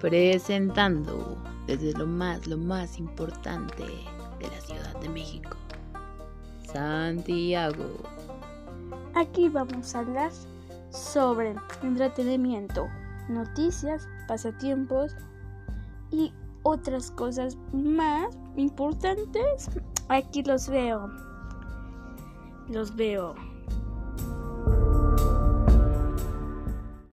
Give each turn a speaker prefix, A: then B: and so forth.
A: presentando desde lo más, lo más importante de la Ciudad de México, Santiago.
B: Aquí vamos a hablar sobre entretenimiento, noticias, pasatiempos y otras cosas más importantes. Aquí los veo. Los veo.